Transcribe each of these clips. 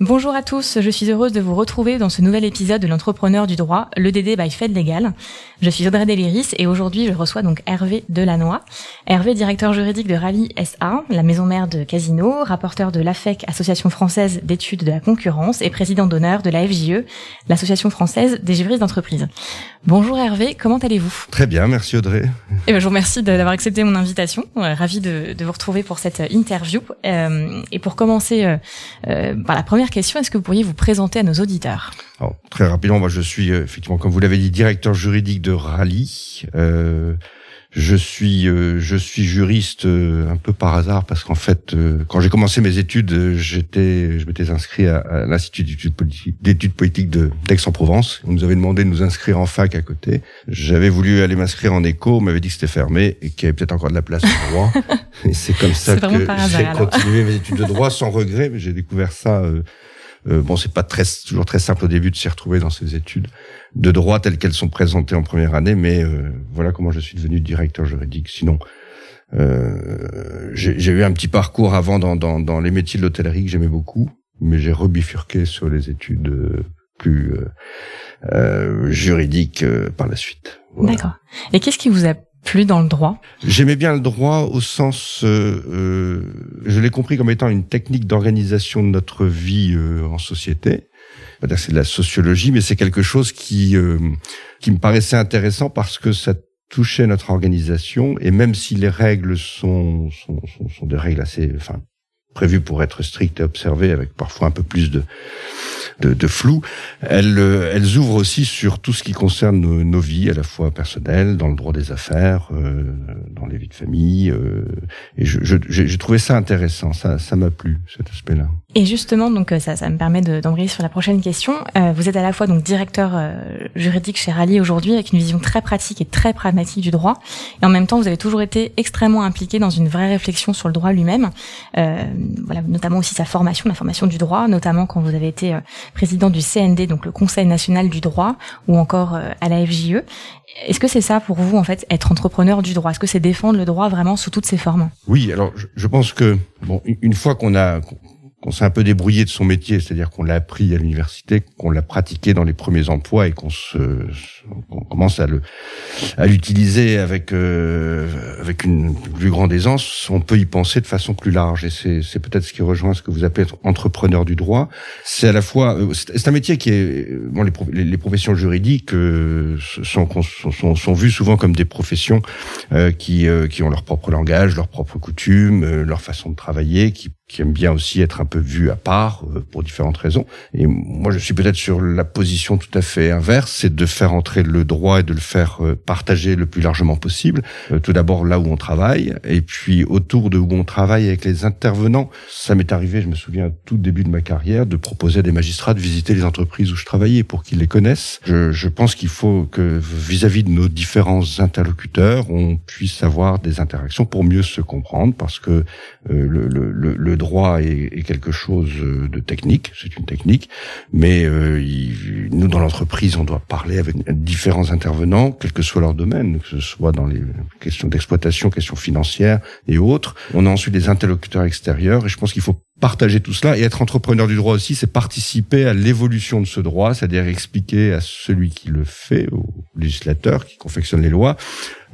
Bonjour à tous, je suis heureuse de vous retrouver dans ce nouvel épisode de l'entrepreneur du droit, le DD by Fed Legal. Je suis Audrey Deliris et aujourd'hui je reçois donc Hervé Delannoy. Hervé, directeur juridique de Rally SA, la maison mère de Casino, rapporteur de l'AFEC, Association française d'études de la concurrence et président d'honneur de la FJE, l'association française des juristes d'entreprise. Bonjour Hervé, comment allez-vous? Très bien, merci Audrey. Eh ben, je vous remercie d'avoir accepté mon invitation. Euh, ravi de, de, vous retrouver pour cette interview. Euh, et pour commencer euh, euh, par la première question, est-ce que vous pourriez vous présenter à nos auditeurs? Très rapidement, moi je suis euh, effectivement, comme vous l'avez dit, directeur juridique de Rally. Euh, je suis euh, je suis juriste euh, un peu par hasard parce qu'en fait euh, quand j'ai commencé mes études euh, j'étais je m'étais inscrit à, à l'institut d'études politiques, d'études politiques de d'Aix-en-Provence. On nous avait demandé de nous inscrire en fac à côté. J'avais voulu aller m'inscrire en éco on m'avait dit que c'était fermé et qu'il y avait peut-être encore de la place en droit. Et c'est comme ça que j'ai continué mes études de droit sans regret mais j'ai découvert ça euh, bon, c'est pas très toujours très simple au début de s'y retrouver dans ces études de droit telles qu'elles sont présentées en première année, mais euh, voilà comment je suis devenu directeur juridique. Sinon, euh, j'ai eu un petit parcours avant dans, dans, dans les métiers de l'hôtellerie que j'aimais beaucoup, mais j'ai rebifurqué sur les études euh, plus euh, euh, juridiques par la suite. D'accord. Et qu'est-ce qui vous a plu dans le droit J'aimais bien le droit au sens, euh, euh, je l'ai compris comme étant une technique d'organisation de notre vie euh, en société. C'est de la sociologie, mais c'est quelque chose qui euh, qui me paraissait intéressant parce que ça touchait notre organisation et même si les règles sont sont, sont, sont des règles assez, enfin prévues pour être strictes et observées avec parfois un peu plus de de, de flou, elles, euh, elles ouvrent aussi sur tout ce qui concerne nos, nos vies, à la fois personnelles, dans le droit des affaires, euh, dans les vies de famille. euh, et je- je- j'ai j'ai trouvé ça intéressant, ça ça m'a plu cet aspect-là. Et justement, donc euh, ça, ça me permet de- d'embrayer sur la prochaine question. Euh, vous êtes à la fois donc directeur euh, juridique chez Rally aujourd'hui, avec une vision très pratique et très pragmatique du droit, et en même temps, vous avez toujours été extrêmement impliqué dans une vraie réflexion sur le droit lui-même. Euh, voilà, notamment aussi sa formation, la formation du droit, notamment quand vous avez été euh, président du CND, donc le Conseil national du droit, ou encore euh, à la FJE. Est-ce que c'est ça pour vous en fait, être entrepreneur du droit? Est-ce que c'est défendre le droit vraiment sous toutes ses formes? Oui, alors je, je pense que bon, une fois qu'on a qu'on s'est un peu débrouillé de son métier, c'est-à-dire qu'on l'a appris à l'université, qu'on l'a pratiqué dans les premiers emplois et qu'on se commence à le à l'utiliser avec euh, avec une plus grande aisance, on peut y penser de façon plus large et c'est c'est peut-être ce qui rejoint ce que vous appelez être entrepreneur du droit. C'est à la fois euh, c'est un métier qui est bon les, les professions juridiques euh, sont, sont sont sont vues souvent comme des professions euh, qui, euh, qui ont leur propre langage, leurs propres coutumes, euh, leur façon de travailler, qui, qui aiment bien aussi être un peu vus à part euh, pour différentes raisons. Et moi, je suis peut-être sur la position tout à fait inverse, c'est de faire entrer le droit et de le faire euh, partager le plus largement possible. Euh, tout d'abord là où on travaille, et puis autour de où on travaille avec les intervenants. Ça m'est arrivé, je me souviens, tout début de ma carrière, de proposer à des magistrats de visiter les entreprises où je travaillais pour qu'ils les connaissent. Je, je pense qu'il faut que vis-à-vis de nos différents interlocuteurs, on puisse avoir des interactions pour mieux se comprendre, parce que euh, le, le, le, le droit est, est quelque chose euh, de technique, c'est une technique, mais euh, il- nous dans l'entreprise, on doit parler avec différents intervenants, quel que soit leur domaine, que ce soit dans les questions d'exploitation, questions financières et autres. On a ensuite des interlocuteurs extérieurs, et je pense qu'il faut partager tout cela et être entrepreneur du droit aussi, c'est participer à l'évolution de ce droit, c'est-à-dire expliquer à celui qui le fait, au législateur qui confectionne les lois,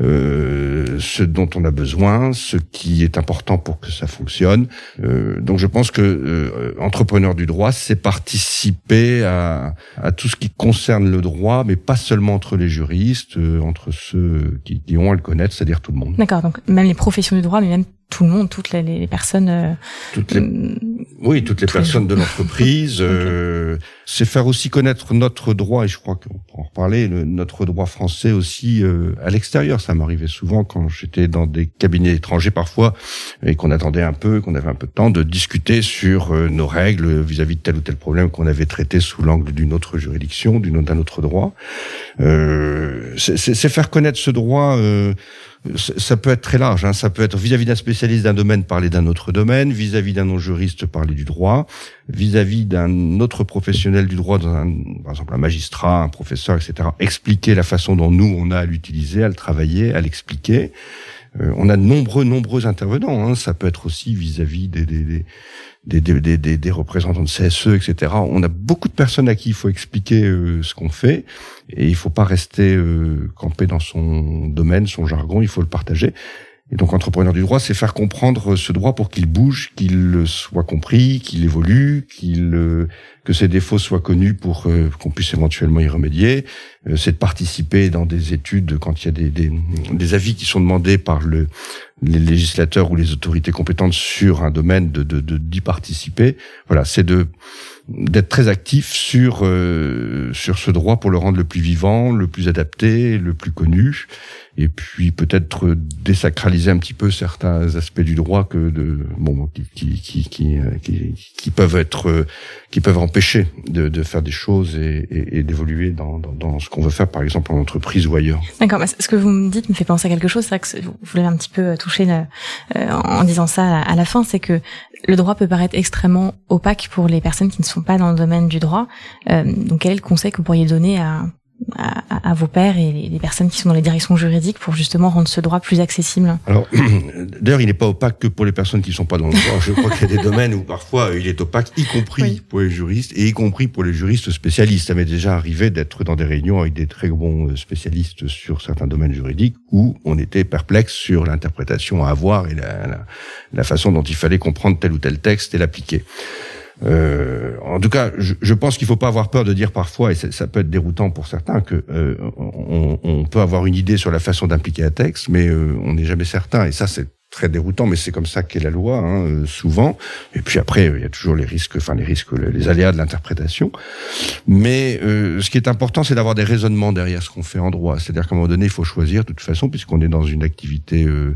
euh, ce dont on a besoin, ce qui est important pour que ça fonctionne. Euh, donc je pense que euh, entrepreneur du droit, c'est participer à, à tout ce qui concerne le droit, mais pas seulement entre les juristes, euh, entre ceux qui, qui ont à le connaître, c'est-à-dire tout le monde. D'accord, donc même les professions du droit, mais même tout le monde, toutes les, personnes. Euh, toutes les, mm, oui, toutes les personnes de l'entreprise. euh, c'est faire aussi connaître notre droit, et je crois qu'on peut en reparler, notre droit français aussi euh, à l'extérieur. Ça m'arrivait souvent quand j'étais dans des cabinets étrangers parfois, et qu'on attendait un peu, qu'on avait un peu de temps, de discuter sur euh, nos règles vis-à-vis de tel ou tel problème qu'on avait traité sous l'angle d'une autre juridiction, d'un autre droit. Euh, c'est faire connaître ce droit ça peut être très large. Hein. Ça peut être vis-à-vis d'un spécialiste d'un domaine parler d'un autre domaine, vis-à-vis d'un non-juriste parler du droit, vis-à-vis d'un autre professionnel du droit, dans un, par exemple un magistrat, un professeur, etc. Expliquer la façon dont nous on a à l'utiliser, à le travailler, à l'expliquer. Euh, on a de nombreux, nombreux intervenants. Hein. Ça peut être aussi vis-à-vis des, des, des des, des, des, des, représentants de CSE, etc. On a beaucoup de personnes à qui il faut expliquer euh, ce qu'on fait et il faut pas rester euh, campé dans son domaine, son jargon, il faut le partager. Et donc, entrepreneur du droit, c'est faire comprendre ce droit pour qu'il bouge, qu'il soit compris, qu'il évolue, qu'il euh, que ses défauts soient connus pour euh, qu'on puisse éventuellement y remédier. Euh, c'est de participer dans des études quand il y a des, avis qui sont demandés par le, les législateurs ou les autorités compétentes sur un domaine, de, d'y participer. Voilà, c'est de d'être très actif sur sur ce droit pour le rendre le plus vivant, le plus adapté, le plus connu et puis peut-être désacraliser un petit peu certains aspects du droit que de bon qui qui qui qui, qui, peuvent être qui peuvent empêcher de, de faire des choses et, et, d'évoluer dans, dans, dans, ce qu'on veut faire par exemple en entreprise ou ailleurs. D'accord, ce que vous me dites me fait penser à quelque chose, c'est que vous voulez un petit peu toucher euh, en disant ça à la fin, c'est que le droit peut paraître extrêmement opaque pour les personnes qui ne sont pas dans le domaine du droit. Euh, donc quel est le conseil que vous pourriez donner à à, à, vos pairs et les, personnes qui sont dans les directions juridiques pour justement rendre ce droit plus accessible? Alors, d'ailleurs, il n'est pas opaque que pour les personnes qui ne sont pas dans le droit. Je crois qu'il y a des domaines où parfois il est opaque, y compris pour les juristes et y compris pour les juristes spécialistes. Ça m'est déjà arrivé d'être dans des réunions avec des très bons spécialistes sur certains domaines juridiques où on était perplexe sur l'interprétation à avoir et la, la, la façon dont il fallait comprendre tel ou tel texte et l'appliquer. Euh, en tout cas, je, je pense qu'il faut pas avoir peur de dire parfois, et ça peut être déroutant pour certains, que euh, on, on, peut avoir une idée sur la façon d'impliquer un texte, mais euh, on n'est jamais certain. Et ça, c'est très déroutant, mais c'est comme ça qu'est la loi, hein, euh, souvent. Et puis après, il y a toujours les risques, enfin les risques, les aléas de l'interprétation. Mais ce qui est important, c'est d'avoir des raisonnements derrière ce qu'on fait en droit. C'est-à-dire qu'à un moment donné, il faut choisir de toute façon, puisqu'on est dans une activité euh,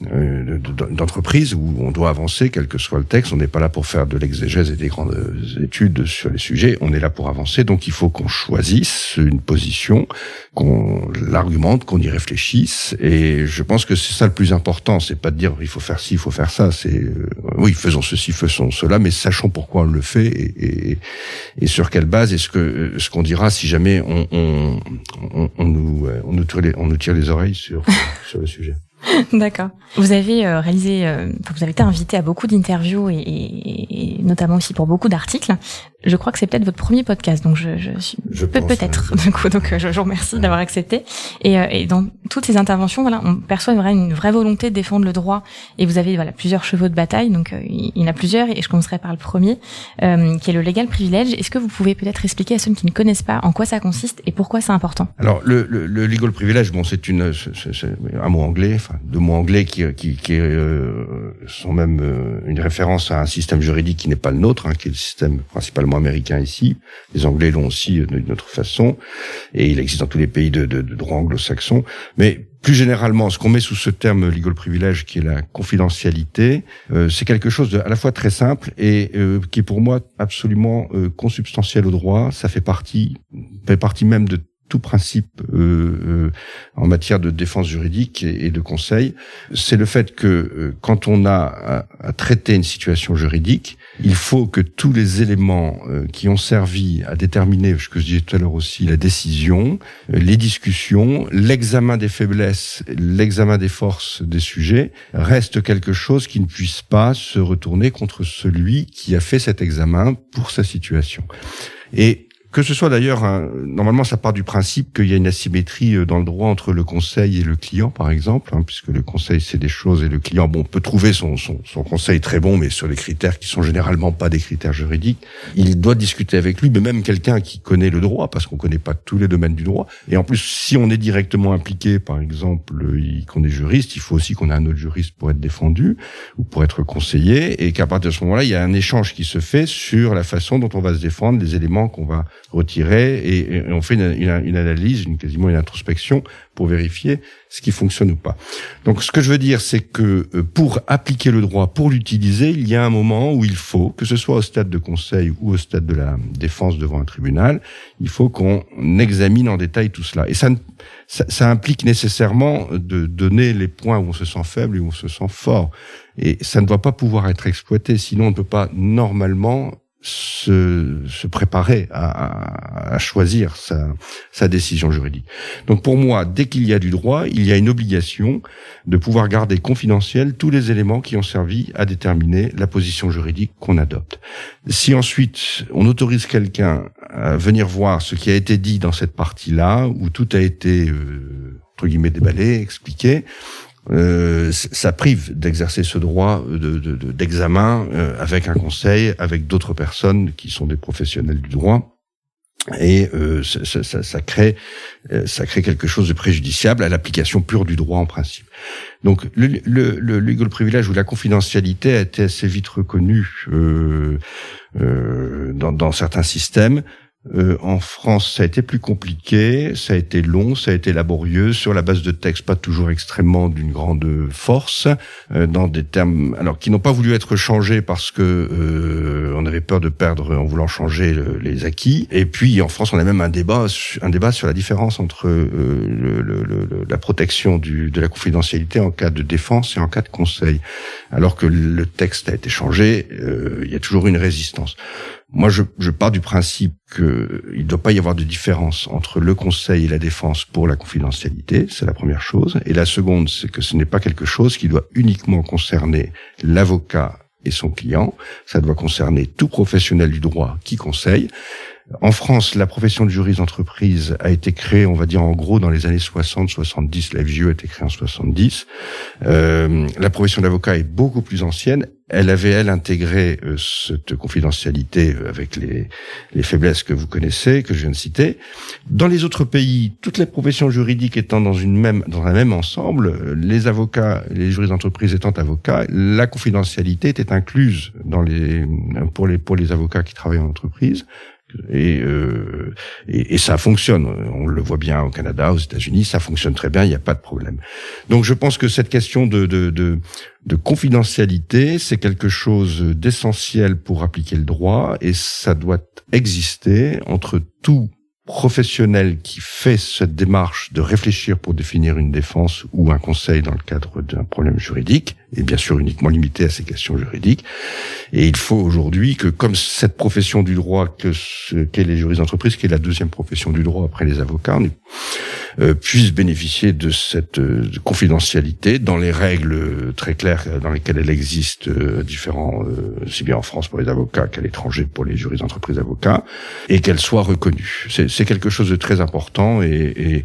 d'entreprise où on doit avancer, quel que soit le texte. On n'est pas là pour faire de l'exégèse et des grandes études sur les sujets. On est là pour avancer. Donc il faut qu'on choisisse une position, qu'on l'argumente, qu'on y réfléchisse. Et je pense que c'est ça le plus important. C'est pas de dire il faut faire ci, il faut faire ça. C'est euh, oui, faisons ceci, faisons cela, mais sachons pourquoi on le fait et, et, et sur quelle base. est ce que ce qu'on dira si jamais on, on, on, on nous on nous tire les, on nous tire les oreilles sur sur le sujet. D'accord. Vous avez euh, réalisé, euh, vous avez été invité à beaucoup d'interviews et, et, notamment aussi pour beaucoup d'articles. Je crois que c'est peut-être votre premier podcast, donc je, je suis peut-être. donc je, vous remercie d'avoir accepté. Et, euh, et, dans toutes ces interventions, voilà, on perçoit une vraie, une vraie volonté de défendre le droit. Et vous avez voilà plusieurs chevaux de bataille, donc il y en a plusieurs. Et je commencerai par le premier, euh, qui est le légal privilège. Est-ce que vous pouvez peut-être expliquer à ceux qui ne connaissent pas en quoi ça consiste et pourquoi c'est important? Alors le, le, le legal privilege, bon, c'est une, c'est un mot anglais, enfin deux mots anglais qui, qui, qui euh, sont même une référence à un système juridique qui n'est pas le nôtre, hein, qui est le système principal américain ici. Les Anglais l'ont aussi euh, d'une autre façon, et il existe dans tous les pays de, de, de droit anglo-saxon. Mais plus généralement, ce qu'on met sous ce terme legal privilege, qui est la confidentialité, euh, c'est quelque chose de à la fois très simple et euh, qui est pour moi absolument consubstantiel au droit. Ça fait partie, fait partie même de tout principe euh, euh, en matière de défense juridique et, de conseil, c'est le fait que euh, quand on a à, traiter une situation juridique, il faut que tous les éléments qui ont servi à déterminer, ce que je disais tout à l'heure aussi, la décision, les discussions, l'examen des faiblesses, l'examen des forces des sujets, restent quelque chose qui ne puisse pas se retourner contre celui qui a fait cet examen pour sa situation. Et que ce soit d'ailleurs, normalement, ça part du principe qu'il y a une asymétrie euh, dans le droit entre le conseil et le client, par exemple, hein, puisque le conseil c'est des choses et le client, bon, peut trouver son, conseil très bon, mais sur des critères qui sont généralement pas des critères juridiques. Il doit discuter avec lui, mais même quelqu'un qui connaît le droit, parce qu'on connaît pas tous les domaines du droit. Et en plus, si on est directement impliqué, par exemple, qu'on est juriste, il faut aussi qu'on ait un autre juriste pour être défendu ou pour être conseillé, et qu'à partir de ce moment-là, il y a un échange qui se fait sur la façon dont on va se défendre, les éléments qu'on va retirer, et, on fait une, une, une analyse, une, quasiment une introspection pour vérifier ce qui fonctionne ou pas. Donc ce que je veux dire, c'est que euh, pour appliquer le droit, pour l'utiliser, il y a un moment où il faut, que ce soit au stade de conseil ou au stade de la défense devant un tribunal, il faut qu'on examine en détail tout cela. Et ça, ça, ça implique nécessairement de donner les points où on se sent faible et où on se sent fort. Et ça ne doit pas pouvoir être exploité, sinon on ne peut pas normalement se, se préparer à, à choisir sa, sa, décision juridique. Donc pour moi, dès qu'il y a du droit, il y a une obligation de pouvoir garder confidentiels tous les éléments qui ont servi à déterminer la position juridique qu'on adopte. Si ensuite on autorise quelqu'un à venir voir ce qui a été dit dans cette partie-là, où tout a été euh, entre guillemets déballé, expliqué, euh, ça prive d'exercer ce droit d'examen de, euh, avec un conseil, avec d'autres personnes qui sont des professionnels du droit. Et euh, ça, ça, ça, crée, euh, ça crée quelque chose de préjudiciable à l'application pure du droit en principe. Donc le, le, le legal privilege ou la confidentialité a été assez vite reconnue euh, dans, dans certains systèmes. Euh, en France, ça a été plus compliqué, ça a été long, ça a été laborieux, sur la base de textes pas toujours extrêmement d'une grande force, euh, dans des termes alors qui n'ont pas voulu être changés parce que euh, on avait peur de perdre en voulant changer les acquis. Et puis en France, on a même un débat, un débat sur la différence entre le, le, la protection du, de la confidentialité en cas de défense et en cas de conseil, alors que le texte a été changé. il y a toujours une résistance. Moi, je, je pars du principe qu'il ne doit pas y avoir de différence entre le conseil et la défense pour la confidentialité, c'est la première chose. Et la seconde, c'est que ce n'est pas quelque chose qui doit uniquement concerner l'avocat et son client, ça doit concerner tout professionnel du droit qui conseille. En France, la profession de juriste d'entreprise a été créée, on va dire en gros, dans les années 60-70. La FGE a été créée en 70. Euh, la profession d'avocat est beaucoup plus ancienne. Elle avait, elle, intégré euh, cette confidentialité avec les, les faiblesses que vous connaissez, que je viens de citer. Dans les autres pays, toutes les professions juridiques étant dans une même, dans un même ensemble, les avocats, les juristes d'entreprise étant avocats, la confidentialité était incluse dans les, pour les, pour les avocats qui travaillent en entreprise. Et, euh, et, et, ça fonctionne. On le voit bien au Canada, aux États-Unis, ça fonctionne très bien, il n'y a pas de problème. Donc je pense que cette question de, de, de, de confidentialité, c'est quelque chose d'essentiel pour appliquer le droit et ça doit exister entre tout professionnel qui fait cette démarche de réfléchir pour définir une défense ou un conseil dans le cadre d'un problème juridique, et bien sûr uniquement limité à ces questions juridiques. Et il faut aujourd'hui que, comme cette profession du droit que ce qu'est les juristes d'entreprise, qui est la deuxième profession du droit après les avocats, euh, puisse bénéficier de cette euh, confidentialité dans les règles très claires dans lesquelles elle existe, euh, différents, aussi bien en France pour les avocats qu'à l'étranger pour les juristes d'entreprise avocats, et qu'elle soit reconnue. Quelque chose de très important et, et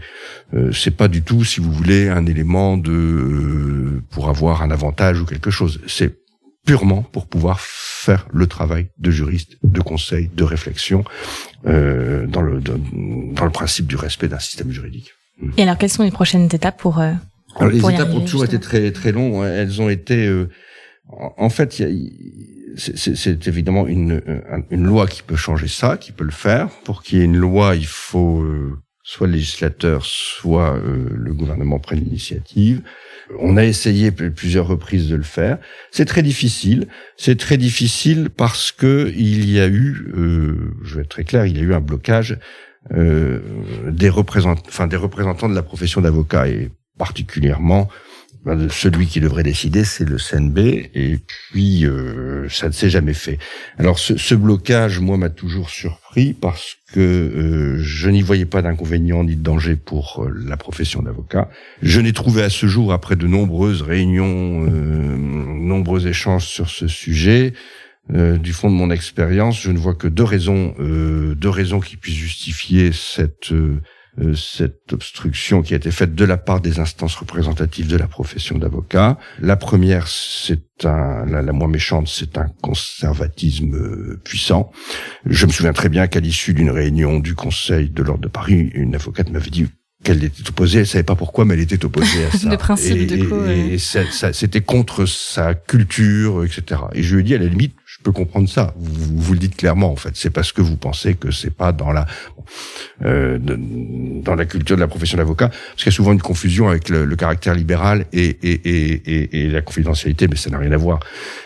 c'est pas du tout, si vous voulez, un élément de pour avoir un avantage ou quelque chose. C'est purement pour pouvoir faire le travail de juriste, de conseil, de réflexion euh, dans, le, dans le principe du respect d'un système juridique. Et alors, quelles sont les prochaines étapes pour, euh, les étapes ont toujours été très très longues. Elles ont été, euh, en fait, c'est évidemment une, une loi qui peut changer ça, qui peut le faire. Pour qu'il y ait une loi, il faut euh, soit le législateur, soit le gouvernement prenne l'initiative. On a essayé plusieurs reprises de le faire. C'est très difficile. C'est très difficile parce que il y a eu, euh, je vais être très clair, il y a eu un blocage euh, des représentants, enfin des représentants de la profession d'avocat et particulièrement celui qui devrait décider, c'est le CNB, et puis euh, ça ne s'est jamais fait. Alors ce, ce blocage, moi, m'a toujours surpris parce que euh, je n'y voyais pas d'inconvénient ni de danger pour euh, la profession d'avocat. Je n'ai trouvé à ce jour, après de nombreuses réunions, nombreux échanges sur ce sujet, du fond de mon expérience, je ne vois que deux raisons, deux raisons qui puissent justifier cette euh, cette obstruction qui a été faite de la part des instances représentatives de la profession d'avocat. La première, c'est un, la, moins méchante, c'est un conservatisme euh, puissant. Je me souviens très bien qu'à l'issue d'une réunion du Conseil de l'ordre de Paris, une avocate m'avait dit qu'elle était opposée, elle savait pas pourquoi, mais elle était opposée à ça. Le principe et, de quoi, et, c'était contre sa culture, etc. Et je lui ai dit, à la limite, je peux comprendre ça. Vous, vous le dites clairement, en fait. C'est parce que vous pensez que c'est pas dans la euh, dans la culture de la profession d'avocat, parce qu'il y a souvent une confusion avec le, le caractère libéral et, et, et, et, la confidentialité, mais ça n'a rien à voir.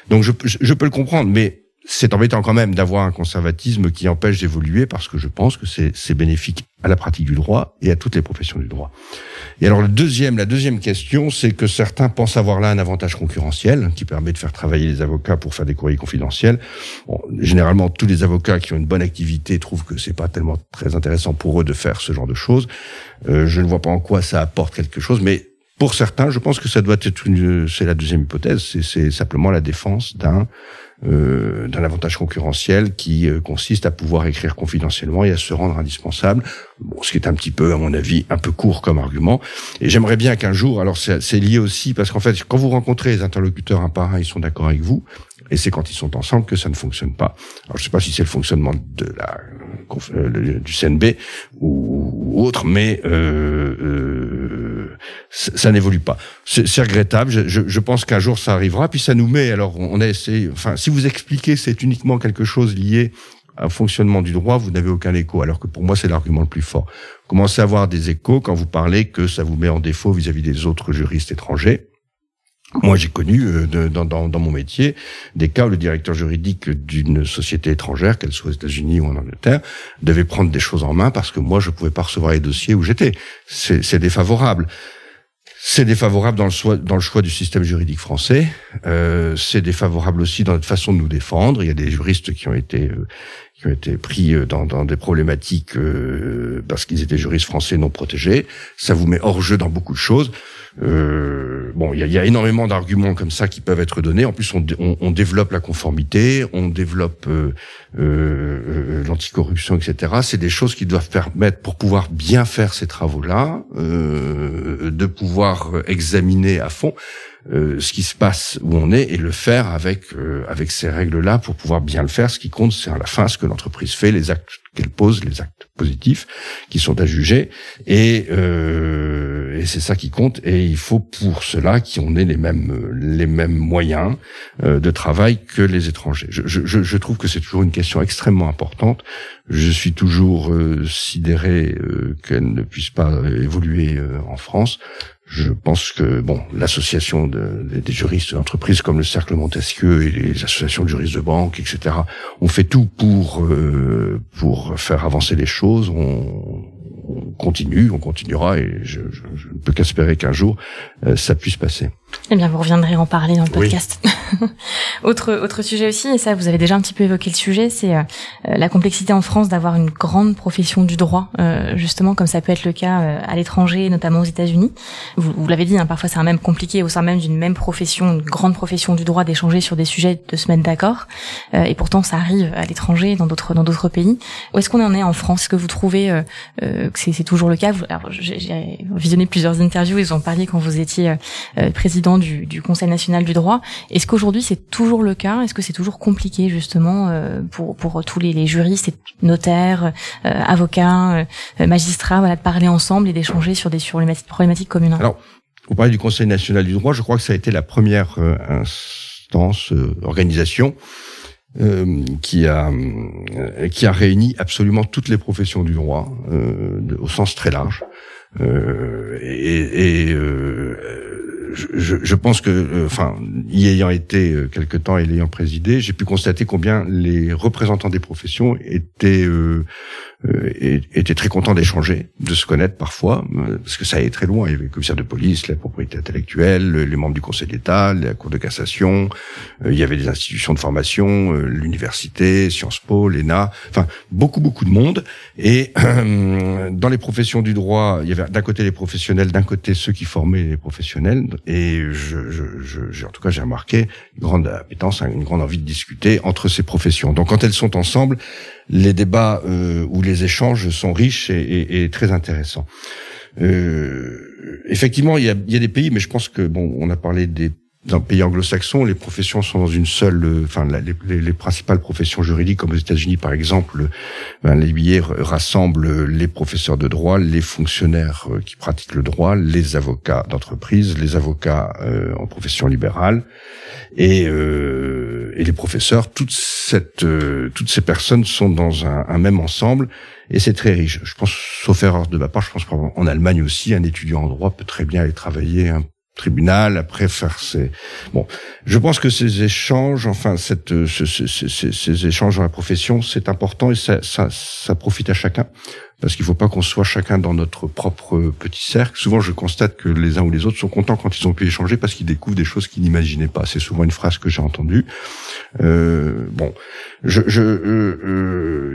Donc je, je peux le comprendre, mais c'est embêtant quand même d'avoir un conservatisme qui empêche d'évoluer parce que je pense que c'est bénéfique à la pratique du droit et à toutes les professions du droit. Et alors le deuxième, la deuxième question, c'est que certains pensent avoir là un avantage concurrentiel qui permet de faire travailler les avocats pour faire des courriers confidentiels. Bon, généralement, tous les avocats qui ont une bonne activité trouvent que c'est pas tellement très intéressant pour eux de faire ce genre de choses. Euh, je ne vois pas en quoi ça apporte quelque chose, mais pour certains, je pense que ça doit être une, c'est la deuxième hypothèse, c'est simplement la défense d'un euh, d'un avantage concurrentiel qui euh, consiste à pouvoir écrire confidentiellement et à se rendre indispensable. Bon, ce qui est un petit peu, à mon avis, un peu court comme argument. Et j'aimerais bien qu'un jour, alors c'est lié aussi parce qu'en fait, quand vous rencontrez les interlocuteurs un par un, ils sont d'accord avec vous. Et c'est quand ils sont ensemble que ça ne fonctionne pas. Alors je sais pas si c'est le fonctionnement de la du CNB ou, autre, mais euh, euh, ça n'évolue pas. C'est regrettable. Je, je, je pense qu'un jour ça arrivera. Puis ça nous met. Alors on a essayé. Enfin, si vous expliquez c'est uniquement quelque chose lié un fonctionnement du droit, vous n'avez aucun écho, alors que pour moi, c'est l'argument le plus fort. Commencez à avoir des échos quand vous parlez que ça vous met en défaut vis-à-vis -vis des autres juristes étrangers. Moi, j'ai connu euh, dans, dans, dans, mon métier des cas où le directeur juridique d'une société étrangère, qu'elle soit aux États-Unis ou en Angleterre, devait prendre des choses en main parce que moi, je pouvais pas recevoir les dossiers où j'étais. C'est défavorable. C'est défavorable dans le, choix, dans le choix du système juridique français. Euh, c'est défavorable aussi dans notre façon de nous défendre. Il y a des juristes qui ont été euh, qui ont été pris euh, dans, dans des problématiques euh, parce qu'ils étaient juristes français non protégés. Ça vous met hors jeu dans beaucoup de choses. Euh, bon, il y a, énormément d'arguments comme ça qui peuvent être donnés. En plus, on, développe la conformité, on développe euh, euh, l'anticorruption, etc. C'est des choses qui doivent permettre, pour pouvoir bien faire ces travaux-là, de pouvoir examiner à fond euh, ce qui se passe où on est et le faire avec euh, avec ces règles-là pour pouvoir bien le faire. Ce qui compte, c'est à la fin ce que l'entreprise fait, les actes qu'elle pose, les actes positifs qui sont à juger, et, euh, et c'est ça qui compte. Et il faut pour cela qu'on ait les mêmes les mêmes moyens de travail que les étrangers. Je, je, je trouve que c'est toujours une question extrêmement importante. Je suis toujours sidéré qu'elle ne puisse pas évoluer en France je pense que bon, l'association de, des juristes d'entreprise comme le Cercle Montesquieu et les associations de juristes de banque, etc., ont fait tout pour euh, pour faire avancer les choses. On, on continue, on continuera, et je ne peux qu'espérer qu'un jour euh, ça puisse passer. Eh bien, vous reviendrez en parler dans le podcast. autre autre sujet aussi, et ça, vous avez déjà un petit peu évoqué le sujet, c'est euh, la complexité en France d'avoir une grande profession du droit, euh, justement comme ça peut être le cas euh, à l'étranger, notamment aux États-Unis. Vous, vous l'avez dit, hein, parfois c'est un même compliqué au sein même d'une même profession, une grande profession du droit, d'échanger sur des sujets, de se mettre d'accord. et pourtant, ça arrive à l'étranger, dans d'autres dans d'autres pays. Où est-ce qu'on en est en France? Est-ce que vous trouvez que c'est toujours le cas? J'ai visionné plusieurs interviews, ils ont parlé quand vous étiez président du, Conseil national du droit. Est-ce qu'aujourd'hui c'est toujours le cas? Est-ce que c'est toujours compliqué justement euh, pour, pour tous les, juristes, et notaires, euh, avocats, euh, magistrats, voilà, de parler ensemble et d'échanger sur des sur les problématiques communes? Alors, vous parlez du Conseil national du droit. Je crois que ça a été la première instance, organisation. qui a qui a réuni absolument toutes les professions du droit au sens très large et, et je, pense que, euh, enfin, y ayant été euh, quelque temps et l'ayant présidé, j'ai pu constater combien les représentants des professions étaient euh, euh, était très content d'échanger, de se connaître parfois, euh, parce que ça allait très loin. Il y avait le commissaire de police, la propriété intellectuelle, les membres du Conseil d'État, la Cour de cassation, euh, il y avait des institutions de formation, l'université, Sciences Po, l'ENA, enfin beaucoup beaucoup de monde. Et dans les professions du droit, il y avait d'un côté les professionnels, d'un côté ceux qui formaient les professionnels, et je, je, en tout cas j'ai remarqué une grande appétence, une grande envie de discuter entre ces professions. Donc quand elles sont ensemble, les débats euh, ou les échanges sont riches et, et, très intéressants. Euh, effectivement, il y a, il y a des pays, mais je pense que bon, on a parlé des dans le pays anglo-saxon, les professions sont dans une seule, euh, enfin les, les, principales professions juridiques, comme aux États-Unis par exemple, ben, les billets rassemblent les professeurs de droit, les fonctionnaires euh, qui pratiquent le droit, les avocats d'entreprise, les avocats euh, en profession libérale et, euh, et les professeurs. Toute cette, toutes ces personnes sont dans un, un même ensemble et c'est très riche. Je pense, sauf erreur de ma part, je pense qu'en Allemagne aussi, un étudiant en droit peut très bien aller travailler un tribunal, après faire ses... Bon, je pense que ces échanges, enfin, cette, ces, échanges dans la profession, c'est important et ça, ça, ça profite à chacun. Parce qu'il ne faut pas qu'on soit chacun dans notre propre petit cercle. Souvent, je constate que les uns ou les autres sont contents quand ils ont pu échanger parce qu'ils découvrent des choses qu'ils n'imaginaient pas. C'est souvent une phrase que j'ai entendue. Euh, bon, euh, euh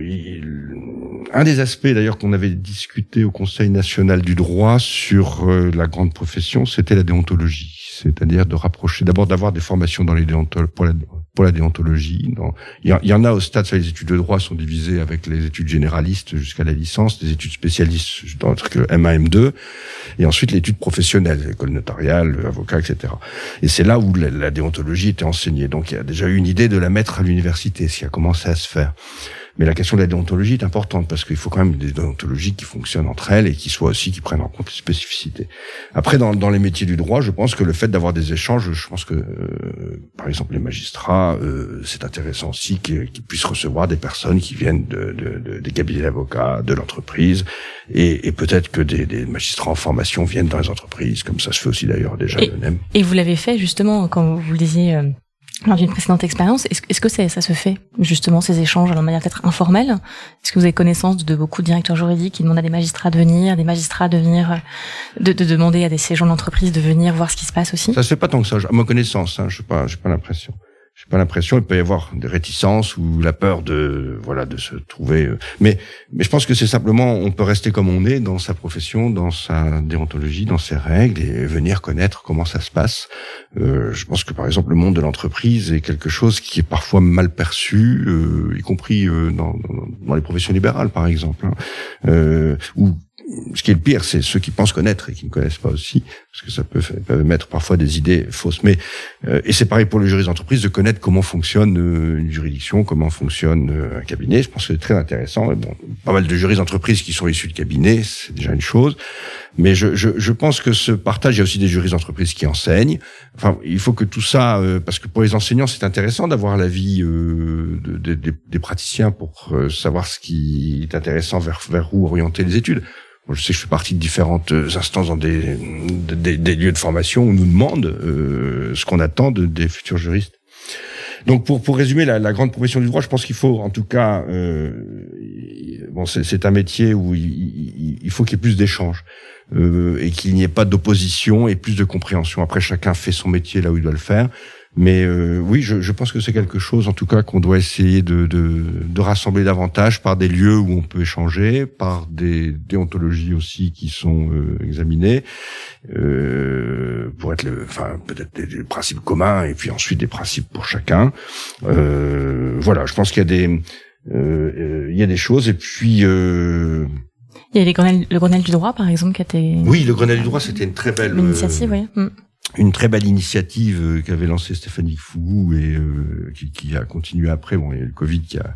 un des aspects d'ailleurs qu'on avait discuté au Conseil national du droit sur la grande profession, c'était la déontologie, c'est-à-dire de rapprocher, d'abord d'avoir des formations dans les pour la, pour la déontologie. il, y en a au stade, ça, les études de droit sont divisées avec les études généralistes jusqu'à la licence, des études spécialistes dans le M1, M2, et ensuite l'étude professionnelle, l'école notariale, avocat, etc. Et c'est là où la, la déontologie était enseignée. Donc il y a déjà eu une idée de la mettre à l'université, ce qui a commencé à se faire. Mais la question de la déontologie est importante parce qu'il faut quand même des déontologies qui fonctionnent entre elles et qui soient aussi qui prennent en compte les spécificités. Après, dans, dans les métiers du droit, je pense que le fait d'avoir des échanges, je pense que euh, par exemple les magistrats, euh, c'est intéressant aussi qu'ils puissent recevoir des personnes qui viennent de, de, des cabinets d'avocats, de l'entreprise, et, et peut-être que des, des, magistrats en formation viennent dans les entreprises, comme ça se fait aussi d'ailleurs déjà. Et, et vous l'avez fait justement quand vous le disiez euh, lors d'une précédente expérience, est-ce, que ça, ça se fait justement ces échanges de manière peut-être informelle? Est-ce que vous avez connaissance de beaucoup de directeurs juridiques qui demandent à des magistrats de venir, des magistrats de venir, de, de demander à des séjours d'entreprise de venir voir ce qui se passe aussi? Ça se fait pas tant que ça, à ma connaissance. Hein, je n'ai pas, pas l'impression j'ai pas l'impression il peut y avoir des réticences ou la peur de voilà de se trouver euh, mais mais je pense que c'est simplement on peut rester comme on est dans sa profession dans sa déontologie dans ses règles et venir connaître comment ça se passe. Euh, je pense que par exemple le monde de l'entreprise est quelque chose qui est parfois mal perçu euh, y compris euh, dans, dans, les professions libérales par exemple hein, euh, ou ce qui est le pire, c'est ceux qui pensent connaître et qui ne connaissent pas aussi, parce que ça peut, peut mettre parfois des idées fausses. Mais euh, et c'est pareil pour les juristes d'entreprise de connaître comment fonctionne euh, une juridiction, comment fonctionne euh, un cabinet. Je pense que c'est très intéressant. bon, pas mal de juristes d'entreprise qui sont issus de cabinets, c'est déjà une chose. Mais je, je, je, pense que ce partage, il y a aussi des juristes d'entreprise qui enseignent. Enfin, il faut que tout ça, parce que pour les enseignants, c'est intéressant d'avoir l'avis de, de, des praticiens pour savoir ce qui est intéressant vers, vers où orienter les études. Je sais que je fais partie de différentes euh, instances dans des, des, des lieux de formation où on nous demande euh, ce qu'on attend de, des futurs juristes. Donc pour, pour résumer la, la grande profession du droit, je pense qu'il faut en tout cas, euh, bon c'est un métier où il, il faut qu'il y ait plus d'échanges euh, et qu'il n'y ait pas d'opposition et plus de compréhension. Après chacun fait son métier là où il doit le faire. Mais euh, oui, je, je, pense que c'est quelque chose, en tout cas, qu'on doit essayer de, de, de, rassembler davantage par des lieux où on peut échanger, par des déontologies aussi qui sont euh, examinées, euh, pour être, le, enfin, peut-être des, principes communs et puis ensuite des principes pour chacun. Euh, voilà, je pense qu'il y a des, euh, il y a des choses et puis. il y a les Grenelles, le Grenelle du droit, par exemple, qui a été. Oui, le Grenelle du droit, c'était une très belle initiative, oui. Mm une très belle initiative euh, qu'avait lancée Stéphanie Fougou et euh, qui, qui, a continué après. Bon, il y a le Covid qui a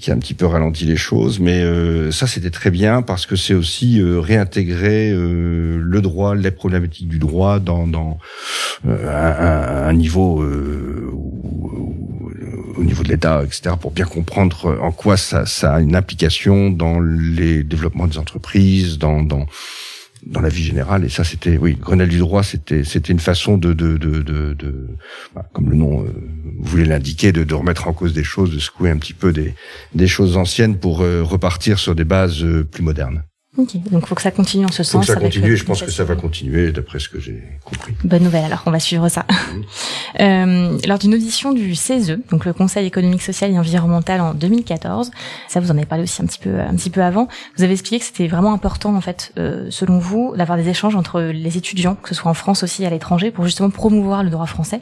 qui a un petit peu ralenti les choses, mais euh, ça c'était très bien parce que c'est aussi réintégrer le droit, les problématiques du droit dans, dans un, un, niveau au niveau de l'État, etc., pour bien comprendre en quoi ça, ça a une implication dans les développements des entreprises, dans, dans dans la vie générale. Et ça, c'était, oui, Grenelle du droit, c'était, c'était une façon de, de, de, de, de bah, comme le nom euh, voulait l'indiquer, de, de, remettre en cause des choses, de secouer un petit peu des, des choses anciennes pour euh, repartir sur des bases euh, plus modernes. Ok, donc il faut que ça continue en ce sens. Faut que ça continue, je pense que ça va continuer, d'après ce que j'ai compris. Bonne nouvelle, alors on va suivre ça. Mhm. euh, lors d'une audition du CESE, donc le Conseil économique, social et environnemental en 2014, ça vous en avez parlé aussi un petit peu, un petit peu avant, vous avez expliqué que c'était vraiment important, en fait, euh, selon vous, d'avoir des échanges entre les étudiants, que ce soit en France aussi et à l'étranger, pour justement promouvoir le droit français.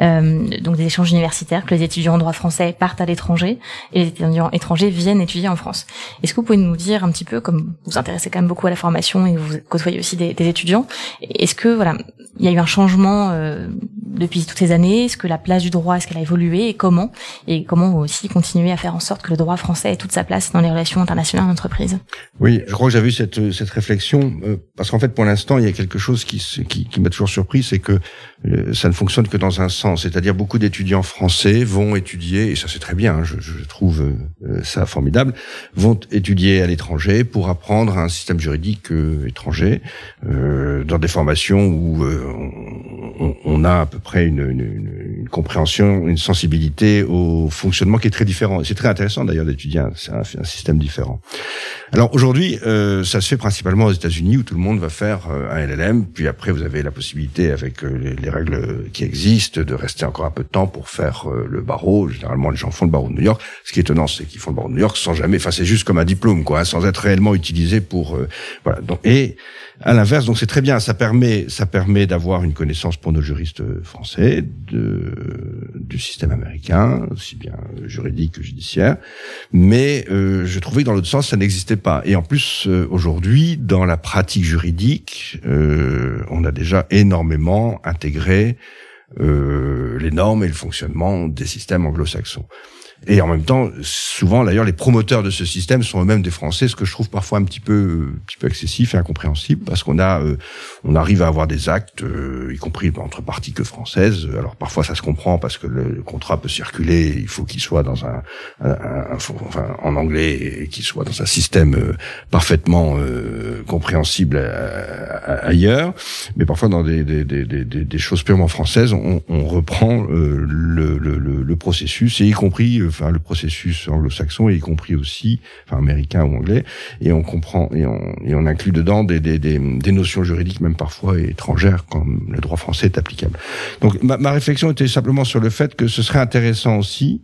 Euh, donc des échanges universitaires, que les étudiants en droit français partent à l'étranger et les étudiants étrangers viennent étudier en France. Est-ce que vous pouvez nous dire un petit peu, comme vous intéressez quand même beaucoup à la formation et vous côtoyez aussi des, des étudiants, est-ce que voilà, il y a eu un changement euh, depuis toutes ces années? Est-ce que la place du droit, est-ce qu'elle a évolué et comment? Et comment aussi continuer à faire en sorte que le droit français ait toute sa place dans les relations internationales d'entreprise Oui, je crois que j'avais eu cette, cette réflexion euh, parce qu'en fait, pour l'instant, il y a quelque chose qui, qui, qui m'a toujours surpris, c'est que euh, ça ne fonctionne que dans un sens, c'est-à-dire beaucoup d'étudiants français vont étudier, et ça c'est très bien, hein, je, je, trouve euh, ça formidable, vont étudier à l'étranger pour apprendre un système juridique étranger dans des formations où on, on, a à peu près une, compréhension, une sensibilité au fonctionnement qui est très différent. C'est très intéressant d'ailleurs d'étudier un, système différent. Alors aujourd'hui, euh, ça se fait principalement aux États-Unis où tout le monde va faire euh, un LLM, puis après vous avez la possibilité avec euh, les, les, règles qui existent de rester encore un peu de temps pour faire euh, le barreau. Généralement, les gens font le barreau de New York. Ce qui est étonnant, c'est qu'ils font le barreau de New York sans jamais, enfin c'est juste comme un diplôme, quoi, hein, sans être réellement utilisé pour voilà. Donc, et à l'inverse, donc c'est très bien. Ça permet, ça permet d'avoir une connaissance pour nos juristes français de, du système américain, aussi bien juridique que judiciaire. Mais euh, je trouvais que dans l'autre sens, ça n'existait pas. Et en plus, euh, aujourd'hui, dans la pratique juridique, euh, on a déjà énormément intégré euh, les normes et le fonctionnement des systèmes anglo-saxons. Et en même temps, souvent d'ailleurs, les promoteurs de ce système sont eux-mêmes des Français, ce que je trouve parfois un petit peu, un petit peu excessif et incompréhensible, parce qu'on a, euh, on arrive à avoir des actes, euh, y compris entre parties que françaises. Alors parfois ça se comprend parce que le, contrat peut circuler, il faut qu'il soit dans un, un, enfin, en anglais et qu'il soit dans un système euh, parfaitement compréhensible ailleurs. Mais parfois dans des, des, des, des, choses purement françaises, on, on reprend le, le, le, processus et y compris enfin le processus anglo-saxon, y compris aussi, enfin américain ou anglais, et on comprend et on, et on inclut dedans des, des, des, des, notions juridiques même parfois étrangères, comme le droit français est applicable. Donc ma, ma réflexion était simplement sur le fait que ce serait intéressant aussi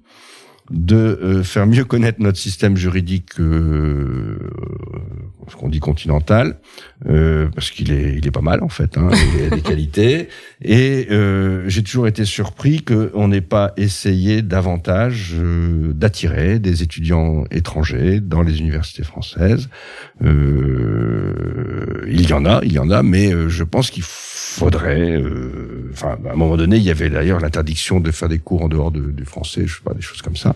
de euh, faire mieux connaître notre système juridique, euh, ce qu'on dit continental, euh, parce qu'il est, il est pas mal en fait, hein, il a des qualités. Et euh, j'ai toujours été surpris qu'on n'ait pas essayé davantage euh, d'attirer des étudiants étrangers dans les universités françaises. il y en a, il y en a, mais je pense qu'il faudrait. Enfin, à un moment donné, il y avait d'ailleurs l'interdiction de faire des cours en dehors du français, je sais pas, des choses comme ça.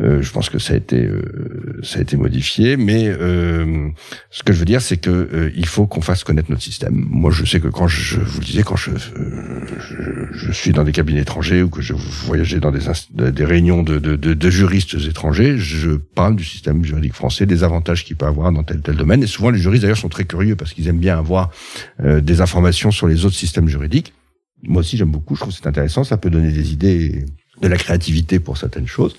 Euh, je pense que ça a été euh, ça a été modifié, mais euh, ce que je veux dire, c'est que il faut qu'on fasse connaître notre système. Moi, je sais que quand je, vous le disais, quand je, je, suis dans des cabinets étrangers ou que je voyageais dans des, des réunions de, de, de, de, juristes étrangers, je parle du système juridique français, des avantages qu'il peut avoir dans tel tel domaine. Et souvent, les juristes d'ailleurs sont très curieux parce qu'ils aiment bien avoir des informations sur les autres systèmes juridiques. Moi aussi, j'aime beaucoup. Je trouve c'est intéressant. Ça peut donner des idées de la créativité pour certaines choses.